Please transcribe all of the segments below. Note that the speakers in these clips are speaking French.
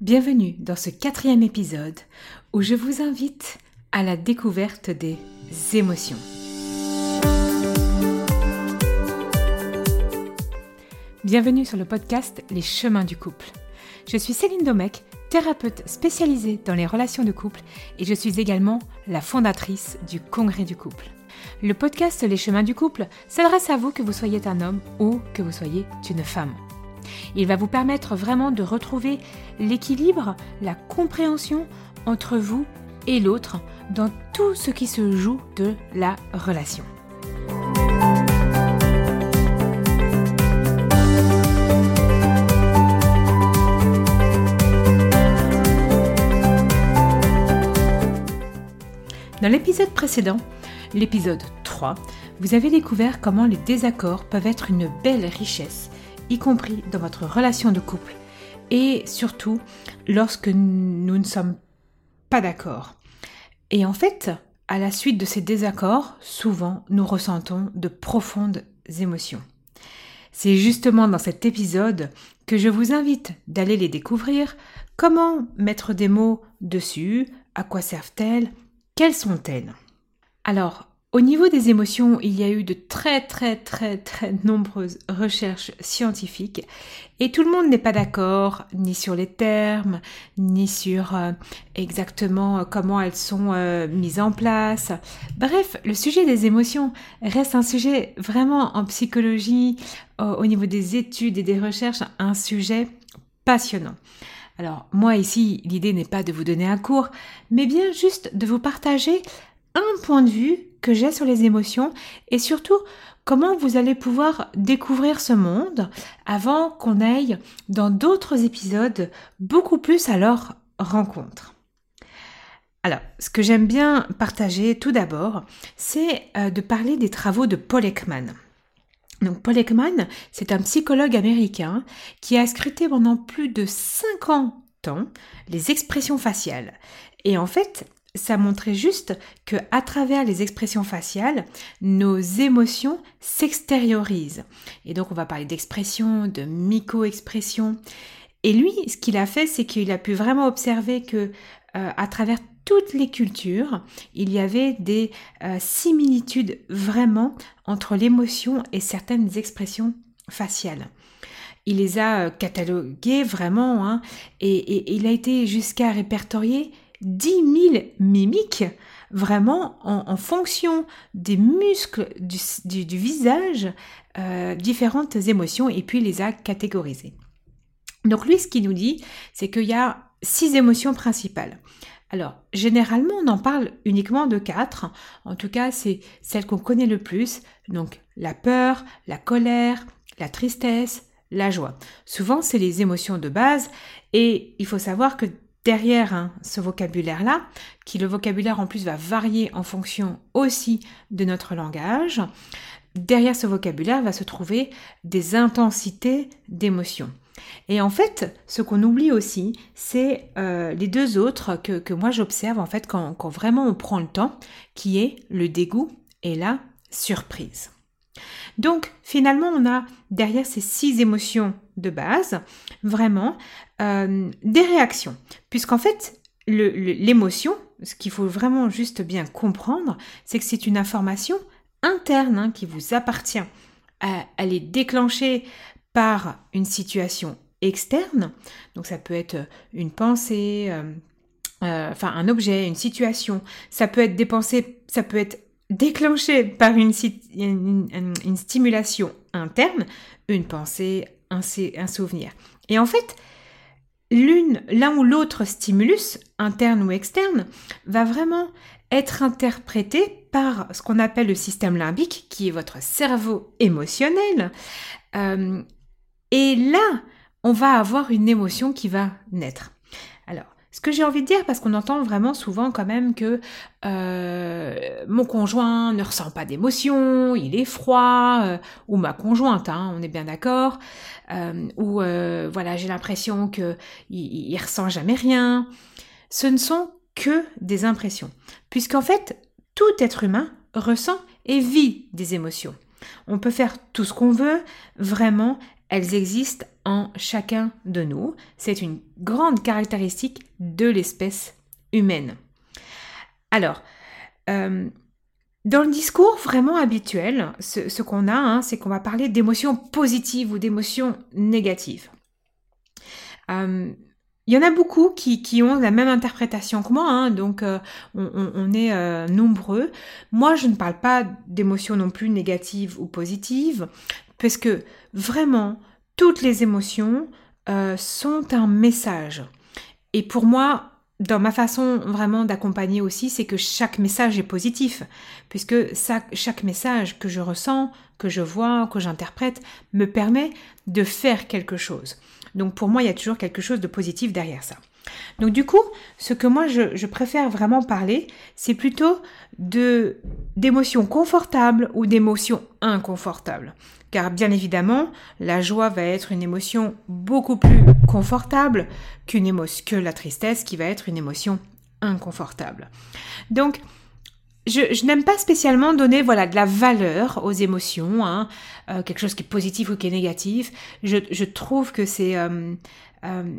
Bienvenue dans ce quatrième épisode où je vous invite à la découverte des émotions. Bienvenue sur le podcast Les chemins du couple. Je suis Céline Domecq, thérapeute spécialisée dans les relations de couple et je suis également la fondatrice du Congrès du couple. Le podcast Les chemins du couple s'adresse à vous que vous soyez un homme ou que vous soyez une femme. Il va vous permettre vraiment de retrouver l'équilibre, la compréhension entre vous et l'autre dans tout ce qui se joue de la relation. Dans l'épisode précédent, l'épisode 3, vous avez découvert comment les désaccords peuvent être une belle richesse y compris dans votre relation de couple, et surtout lorsque nous ne sommes pas d'accord. Et en fait, à la suite de ces désaccords, souvent nous ressentons de profondes émotions. C'est justement dans cet épisode que je vous invite d'aller les découvrir, comment mettre des mots dessus, à quoi servent-elles, quelles sont-elles? Alors, au niveau des émotions, il y a eu de très très très très nombreuses recherches scientifiques et tout le monde n'est pas d'accord ni sur les termes, ni sur euh, exactement euh, comment elles sont euh, mises en place. Bref, le sujet des émotions reste un sujet vraiment en psychologie, au niveau des études et des recherches, un sujet passionnant. Alors moi ici, l'idée n'est pas de vous donner un cours, mais bien juste de vous partager un point de vue que j'ai sur les émotions et surtout comment vous allez pouvoir découvrir ce monde avant qu'on aille dans d'autres épisodes beaucoup plus à leur rencontre. Alors, ce que j'aime bien partager tout d'abord, c'est euh, de parler des travaux de Paul Ekman. Donc Paul Ekman, c'est un psychologue américain qui a scruté pendant plus de 50 ans les expressions faciales. Et en fait, ça montrait juste que à travers les expressions faciales, nos émotions s'extériorisent. Et donc on va parler d'expression, de micro-expression. Et lui, ce qu'il a fait, c'est qu'il a pu vraiment observer que euh, à travers toutes les cultures, il y avait des euh, similitudes vraiment entre l'émotion et certaines expressions faciales. Il les a euh, cataloguées vraiment, hein, et il a été jusqu'à répertorier 10 000 mimiques vraiment en, fonction des muscles du, visage, euh, différentes émotions et puis les a catégorisées. Donc lui, ce qu'il nous dit, c'est qu'il y a six émotions principales. Alors, généralement, on en parle uniquement de quatre. En tout cas, c'est celles qu'on connaît le plus. Donc, la peur, la colère, la tristesse, la joie. Souvent, c'est les émotions de base. Et il faut savoir que derrière hein, ce vocabulaire-là, qui le vocabulaire en plus va varier en fonction aussi de notre langage, derrière ce vocabulaire va se trouver des intensités d'émotions. Et en fait, ce qu'on oublie aussi, c'est euh, les deux autres que, moi j'observe en fait quand, quand vraiment on prend le temps, qui est le dégoût et la surprise. Donc finalement, on a derrière ces six émotions de base, vraiment, euh, des réactions. Puisqu'en fait, l'émotion, ce qu'il faut vraiment juste bien comprendre, c'est que c'est une information interne hein, qui vous appartient. elle est déclenchée par une situation externe, donc ça peut être une pensée, euh, euh, enfin un objet, une situation, ça peut être dépensé, ça peut être déclenché par une, stimulation interne, une pensée, un souvenir. Et en fait, l'une, l'un ou l'autre stimulus, interne ou externe, va vraiment être interprété par ce qu'on appelle le système limbique, qui est votre cerveau émotionnel. Euh, et là, on va avoir une émotion qui va naître. Ce que j'ai envie de dire, parce qu'on entend vraiment souvent quand même que euh, mon conjoint ne ressent pas d'émotion, il est froid, euh, ou ma conjointe, hein, on est bien d'accord, euh, ou voilà, j'ai l'impression que il, ressent jamais rien. Ce ne sont que des impressions, puisqu'en fait, tout être humain ressent et vit des émotions. On peut faire tout ce qu'on veut, vraiment, elles existent en chacun de nous. C'est une grande caractéristique de l'espèce humaine. Alors, euh, dans le discours vraiment habituel, ce, qu'on a, hein, c'est qu'on va parler d'émotions positives ou d'émotions négatives. Euh, il y en a beaucoup qui, ont la même interprétation que moi, hein, donc euh, on, est nombreux. Moi, je ne parle pas d'émotions non plus négatives ou positives, parce que vraiment, toutes les émotions euh, sont un message. Et pour moi, dans ma façon vraiment d'accompagner aussi, c'est que chaque message est positif, puisque chaque message que je ressens, que je vois, que j'interprète, me permet de faire quelque chose. Donc pour moi, il y a toujours quelque chose de positif derrière ça. Donc du coup, ce que moi je, préfère vraiment parler, c'est plutôt d'émotions confortables ou d'émotions inconfortables. Car bien évidemment, la joie va être une émotion beaucoup plus confortable qu'une émotion que la tristesse qui va être une émotion inconfortable. Donc je, n'aime pas spécialement donner voilà de la valeur aux émotions, hein, euh, quelque chose qui est positif ou qui est négatif. Je, trouve que c'est euh, euh,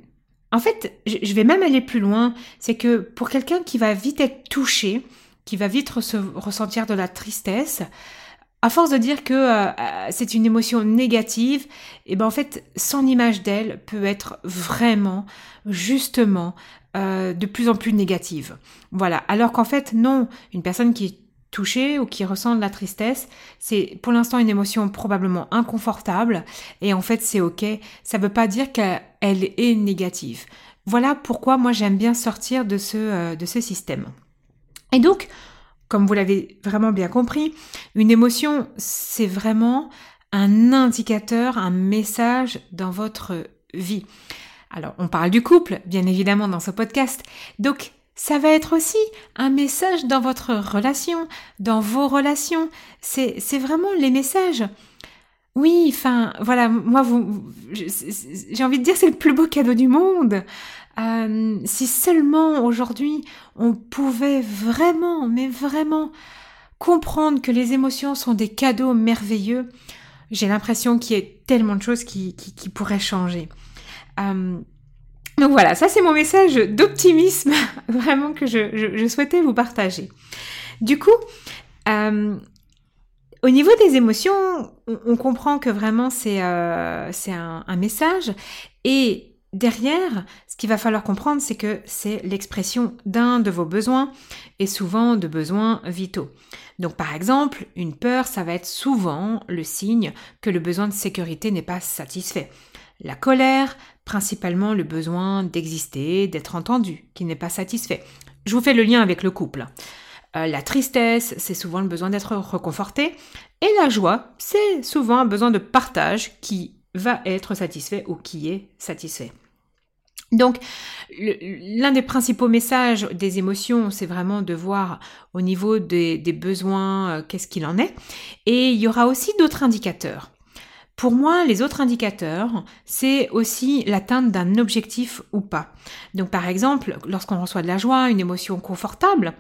en fait, je vais même aller plus loin. C'est que pour quelqu'un qui va vite être touché, qui va vite ressentir de la tristesse, à force de dire que c'est une émotion négative, et eh ben en fait, son image d'elle peut être vraiment, justement, euh, de plus en plus négative. Voilà. Alors qu'en fait, non, une personne qui est touchée ou qui ressent de la tristesse, c'est pour l'instant une émotion probablement inconfortable et en fait c'est ok. Ça ne veut pas dire qu'elle est négative. Voilà pourquoi moi j'aime bien sortir de ce, euh, de ce système. Et donc, comme vous l'avez vraiment bien compris, une émotion, c'est vraiment un indicateur, un message dans votre vie. Alors, on parle du couple, bien évidemment, dans ce podcast. Donc, ça va être aussi un message dans votre relation, dans vos relations. C'est, vraiment les messages. Oui, enfin, voilà, moi, vous, j'ai envie de dire, c'est le plus beau cadeau du monde. Euh, si seulement aujourd'hui on pouvait vraiment, mais vraiment comprendre que les émotions sont des cadeaux merveilleux, j'ai l'impression qu'il y a tellement de choses qui pourraient changer. Euh, donc voilà, ça c'est mon message d'optimisme vraiment que je, souhaitais vous partager. Du coup, euh, au niveau des émotions, on, comprend que vraiment c'est euh, un, un, message et derrière, ce qu'il va falloir comprendre, c'est que c'est l'expression d'un de vos besoins et souvent de besoins vitaux. Donc par exemple, une peur, ça va être souvent le signe que le besoin de sécurité n'est pas satisfait. La colère, principalement le besoin d'exister, d'être entendu, qui n'est pas satisfait. Je vous fais le lien avec le couple. Euh, la tristesse, c'est souvent le besoin d'être reconforté. Et la joie, c'est souvent un besoin de partage qui va être satisfait ou qui est satisfait. Donc, l'un des principaux messages des émotions, c'est vraiment de voir au niveau des, besoins euh, qu'est-ce qu'il en est. Et il y aura aussi d'autres indicateurs. Pour moi, les autres indicateurs, c'est aussi l'atteinte d'un objectif ou pas. Donc par exemple, lorsqu'on reçoit de la joie, une émotion confortable,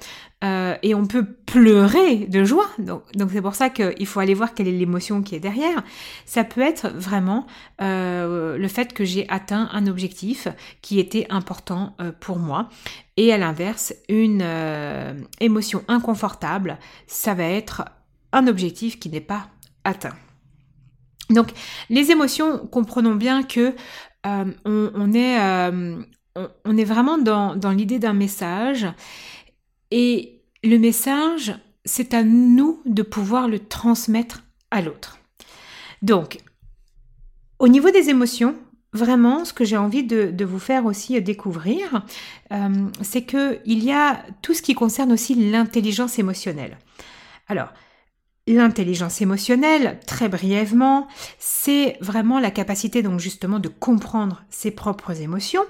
euh, et on peut pleurer de joie, donc c'est pour ça qu'il faut aller voir quelle est l'émotion qui est derrière, ça peut être vraiment euh, le fait que j'ai atteint un objectif qui était important euh, pour moi. Et à l'inverse, une émotion inconfortable, ça va être un objectif qui n'est pas atteint. Donc les émotions, comprenons bien que euh, on, est, euh, on, est vraiment dans, l'idée d'un message et le message, c'est à nous de pouvoir le transmettre à l'autre. Donc, au niveau des émotions, vraiment, ce que j'ai envie de, de, vous faire aussi découvrir, euh, c'est qu'il y a tout ce qui concerne aussi l'intelligence émotionnelle. Alors, L'intelligence émotionnelle, très brièvement, c'est vraiment la capacité donc justement de comprendre ses propres émotions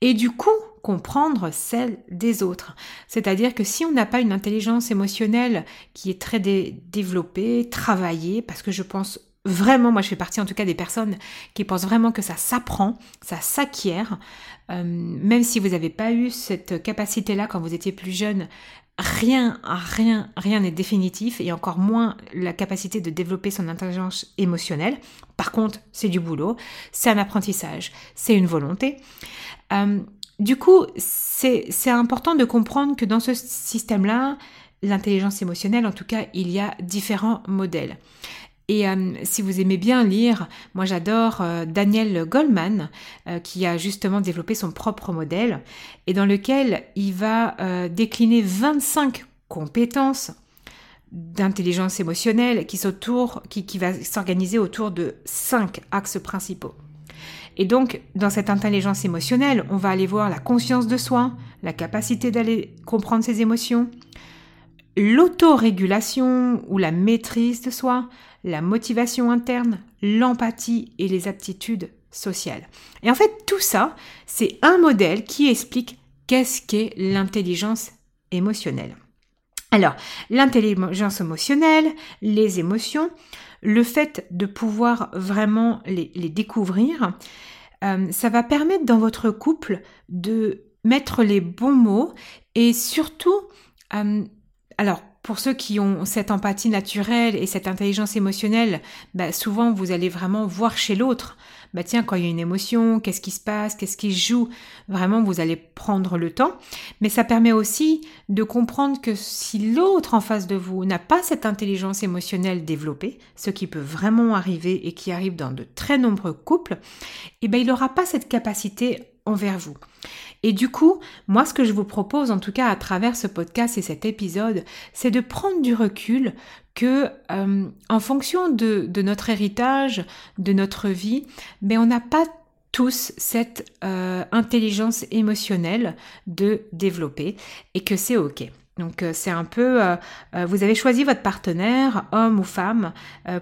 et du coup comprendre celles des autres. C'est-à-dire que si on n'a pas une intelligence émotionnelle qui est très développée, travaillée, parce que je pense vraiment, moi je fais partie en tout cas des personnes qui pensent vraiment que ça s'apprend, ça s'acquiert, euh, même si vous n'avez pas eu cette capacité-là quand vous étiez plus jeune rien, rien, rien n'est définitif et encore moins la capacité de développer son intelligence émotionnelle. Par contre, c'est du boulot, c'est un apprentissage, c'est une volonté. Euh, du coup, c'est important de comprendre que dans ce système-là, l'intelligence émotionnelle, en tout cas, il y a différents modèles. Et euh, si vous aimez bien lire, moi j'adore euh, Daniel Goldman, euh, qui a justement développé son propre modèle, et dans lequel il va décliner 25 compétences d'intelligence émotionnelle qui, qui, qui va s'organiser autour de 5 axes principaux. Et donc, dans cette intelligence émotionnelle, on va aller voir la conscience de soi, la capacité d'aller comprendre ses émotions, l'autorégulation ou la maîtrise de soi, la motivation interne, l'empathie et les aptitudes sociales. Et en fait, tout ça, c'est un modèle qui explique qu'est-ce qu'est l'intelligence émotionnelle. Alors, l'intelligence émotionnelle, les émotions, le fait de pouvoir vraiment les, découvrir, euh, ça va permettre dans votre couple de mettre les bons mots et surtout euh, alors, pour ceux qui ont cette empathie naturelle et cette intelligence émotionnelle, bah, souvent vous allez vraiment voir chez l'autre. Bah tiens, quand il y a une émotion, qu'est-ce qui se passe, qu'est-ce qui joue, vraiment vous allez prendre le temps. Mais ça permet aussi de comprendre que si l'autre en face de vous n'a pas cette intelligence émotionnelle développée, ce qui peut vraiment arriver et qui arrive dans de très nombreux couples, eh ben il n'aura pas cette capacité envers vous. Et du coup, moi, ce que je vous propose, en tout cas à travers ce podcast et cet épisode, c'est de prendre du recul que, euh, en fonction de, notre héritage, de notre vie, mais on n'a pas tous cette euh, intelligence émotionnelle de développer et que c'est ok. Donc euh, c'est un peu, euh, euh, vous avez choisi votre partenaire, homme ou femme,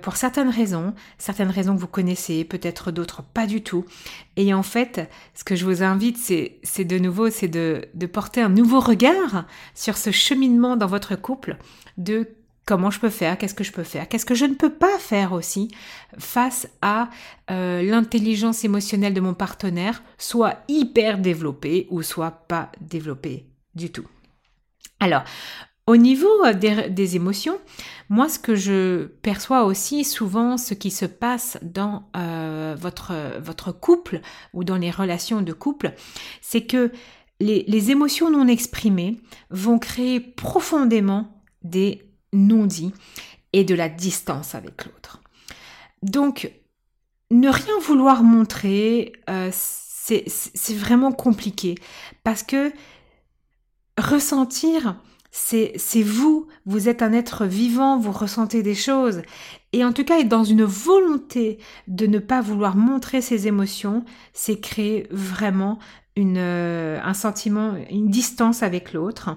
pour certaines raisons, certaines raisons que vous connaissez, peut-être d'autres pas du tout. Et en fait, ce que je vous invite, c'est de nouveau, c'est de, de porter un nouveau regard sur ce cheminement dans votre couple, de comment je peux faire, qu'est-ce que je peux faire, qu'est-ce que je ne peux pas faire aussi face à l'intelligence émotionnelle de mon partenaire, soit hyper développée ou soit pas développée du tout. Alors, au niveau euh, des, émotions, moi ce que je perçois aussi souvent, ce qui se passe dans euh, votre, couple ou dans les relations de couple, c'est que les, les, émotions non exprimées vont créer profondément des non-dits et de la distance avec l'autre. Donc, ne rien vouloir montrer, euh, c'est vraiment compliqué parce que ressentir, c'est vous, vous êtes un être vivant, vous ressentez des choses. Et en tout cas, être dans une volonté de ne pas vouloir montrer ses émotions, c'est créer vraiment euh, un sentiment, une distance avec l'autre.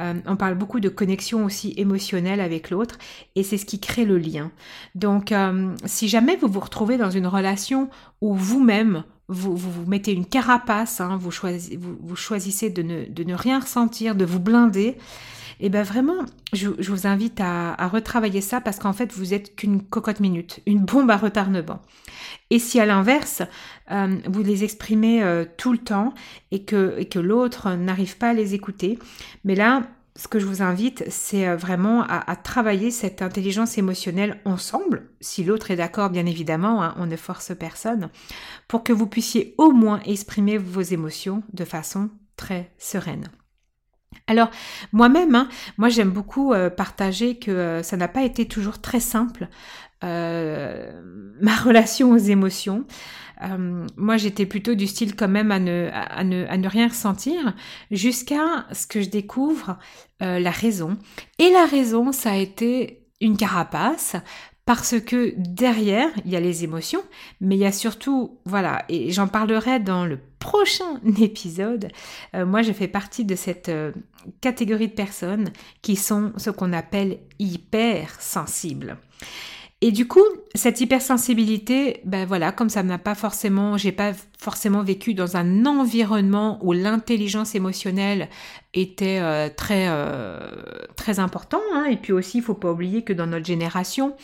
Euh, on parle beaucoup de connexion aussi émotionnelle avec l'autre et c'est ce qui crée le lien. Donc, euh, si jamais vous vous retrouvez dans une relation où vous-même vous, vous, mettez une carapace, hein, vous, choisissez, de ne, de ne, rien ressentir, de vous blinder, et bien vraiment, je, vous invite à, retravailler ça parce qu'en fait, vous êtes qu'une cocotte minute, une bombe à retardement. Et si à l'inverse, euh, vous les exprimez euh, tout le temps et que, et que l'autre n'arrive pas à les écouter, mais là, ce que je vous invite, c'est euh, vraiment à, travailler cette intelligence émotionnelle ensemble, si l'autre est d'accord, bien évidemment, hein, on ne force personne, pour que vous puissiez au moins exprimer vos émotions de façon très sereine. Alors moi-même, hein, moi j'aime beaucoup euh, partager que euh, ça n'a pas été toujours très simple ma relation aux émotions. Euh, moi, j'étais plutôt du style quand même à ne, à ne, rien ressentir jusqu'à ce que je découvre euh, la raison. Et la raison, ça a été une carapace parce que derrière, il y a les émotions, mais il y a surtout, voilà, et j'en parlerai dans le prochain épisode. Euh, moi, je fais partie de cette catégorie de personnes qui sont ce qu'on appelle hypersensibles. Et du coup, cette hypersensibilité, ben voilà, comme ça n'a pas forcément, j'ai pas forcément vécu dans un environnement où l'intelligence émotionnelle était euh, très euh, très important. Hein. Et puis aussi, il faut pas oublier que dans notre génération,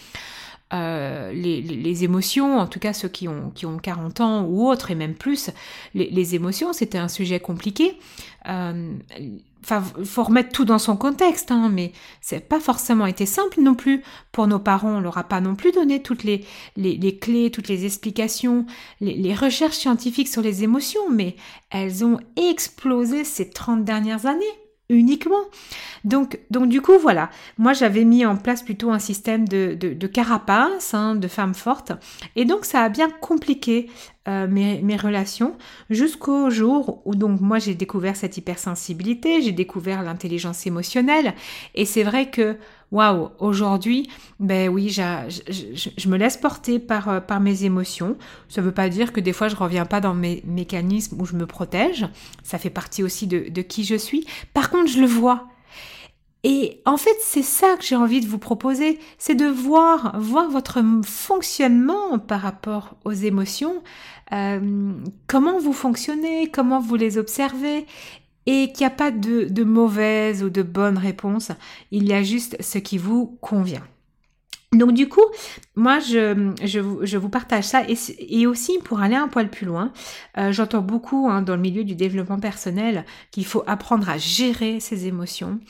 euh, les, émotions, en tout cas ceux qui ont, qui ont 40 ans ou autres, et même plus, les, émotions, c'était un sujet compliqué. Euh, faut remettre tout dans son contexte, hein, mais c'est pas forcément été simple non plus pour nos parents. On leur a pas non plus donné toutes les, les, clés, toutes les explications, les, les, recherches scientifiques sur les émotions, mais elles ont explosé ces 30 dernières années uniquement. Donc, donc du coup, voilà, moi j'avais mis en place plutôt un système de, de, carapace, hein, de femme forte, et donc ça a bien compliqué euh, mes, mes, relations jusqu'au jour où donc moi j'ai découvert cette hypersensibilité, j'ai découvert l'intelligence émotionnelle, et c'est vrai que waouh, aujourd'hui, ben oui, je, me laisse porter par, euh, par mes émotions. Ça ne veut pas dire que des fois je reviens pas dans mes mécanismes où je me protège. Ça fait partie aussi de, de qui je suis. Par contre, je le vois. Et en fait, c'est ça que j'ai envie de vous proposer, c'est de voir, voir votre fonctionnement par rapport aux émotions, euh, comment vous fonctionnez, comment vous les observez, et qu'il n'y a pas de, de mauvaise ou de bonne réponse, il y a juste ce qui vous convient. Donc du coup, moi je, vous partage ça et, aussi pour aller un poil plus loin, euh, j'entends beaucoup hein, dans le milieu du développement personnel qu'il faut apprendre à gérer ses émotions.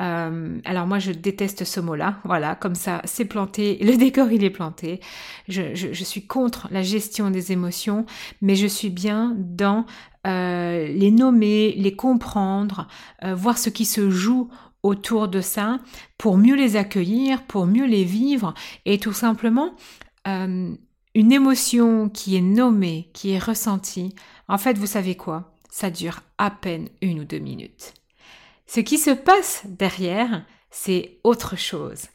Euh, alors moi je déteste ce mot-là, voilà, comme ça c'est planté, le décor il est planté. Je, suis contre la gestion des émotions, mais je suis bien dans euh, les nommer, les comprendre, voir ce qui se joue autour de ça pour mieux les accueillir, pour mieux les vivre et tout simplement euh, une émotion qui est nommée, qui est ressentie, en fait vous savez quoi? Ça dure à peine une ou deux minutes. Ce qui se passe derrière, c'est autre chose.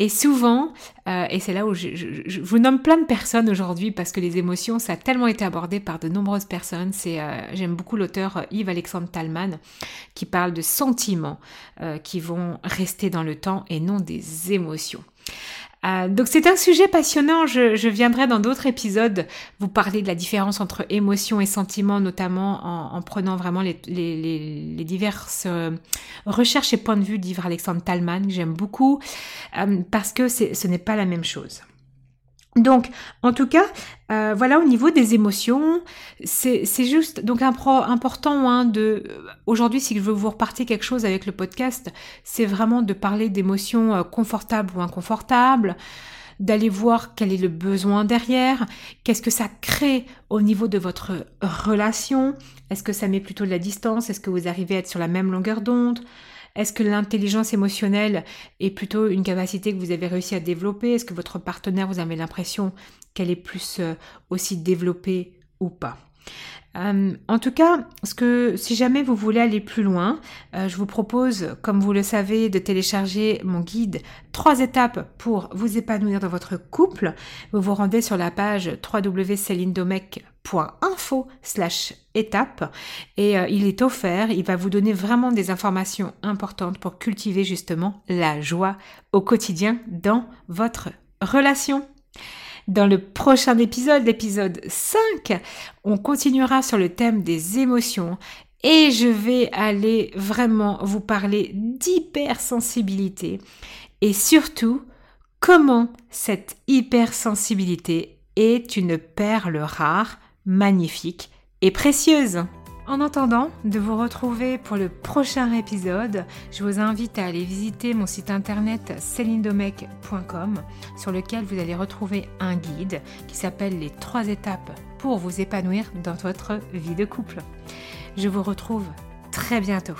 Et souvent, euh, et c'est là où je, vous nomme plein de personnes aujourd'hui parce que les émotions, ça a tellement été abordé par de nombreuses personnes. C'est, euh, j'aime beaucoup l'auteur euh, Yves Alexandre Talman qui parle de sentiments qui vont rester dans le temps et non des émotions. Euh, donc c'est un sujet passionnant, je, viendrai dans d'autres épisodes vous parler de la différence entre émotion et sentiment, notamment en, prenant vraiment les, diverses euh, recherches et points de vue d'Yves Alexandre Talman, que j'aime beaucoup, euh, parce que ce n'est pas la même chose. Donc, en tout cas, euh, voilà au niveau des émotions, c'est juste donc important hein, de aujourd'hui si je veux vous repartir quelque chose avec le podcast, c'est vraiment de parler d'émotions euh, confortables ou inconfortables, d'aller voir quel est le besoin derrière, qu'est-ce que ça crée au niveau de votre relation, est-ce que ça met plutôt de la distance, est-ce que vous arrivez à être sur la même longueur d'onde, est-ce que l'intelligence émotionnelle est plutôt une capacité que vous avez réussi à développer? Est-ce que votre partenaire, vous avez l'impression qu'elle est plus euh, aussi développée ou pas? Euh, en tout cas, si jamais vous voulez aller plus loin, euh, je vous propose, comme vous le savez, de télécharger mon guide trois étapes pour vous épanouir dans votre couple. Vous vous rendez sur la page www.celindomec.com info slash étape et euh, il est offert, il va vous donner vraiment des informations importantes pour cultiver justement la joie au quotidien dans votre relation. Dans le prochain épisode, l'épisode 5, on continuera sur le thème des émotions et je vais aller vraiment vous parler d'hypersensibilité et surtout comment cette hypersensibilité est une perle rare magnifique et précieuse. En attendant de vous retrouver pour le prochain épisode, je vous invite à aller visiter mon site internet celindomec.com sur lequel vous allez retrouver un guide qui s'appelle les trois étapes pour vous épanouir dans votre vie de couple. Je vous retrouve très bientôt.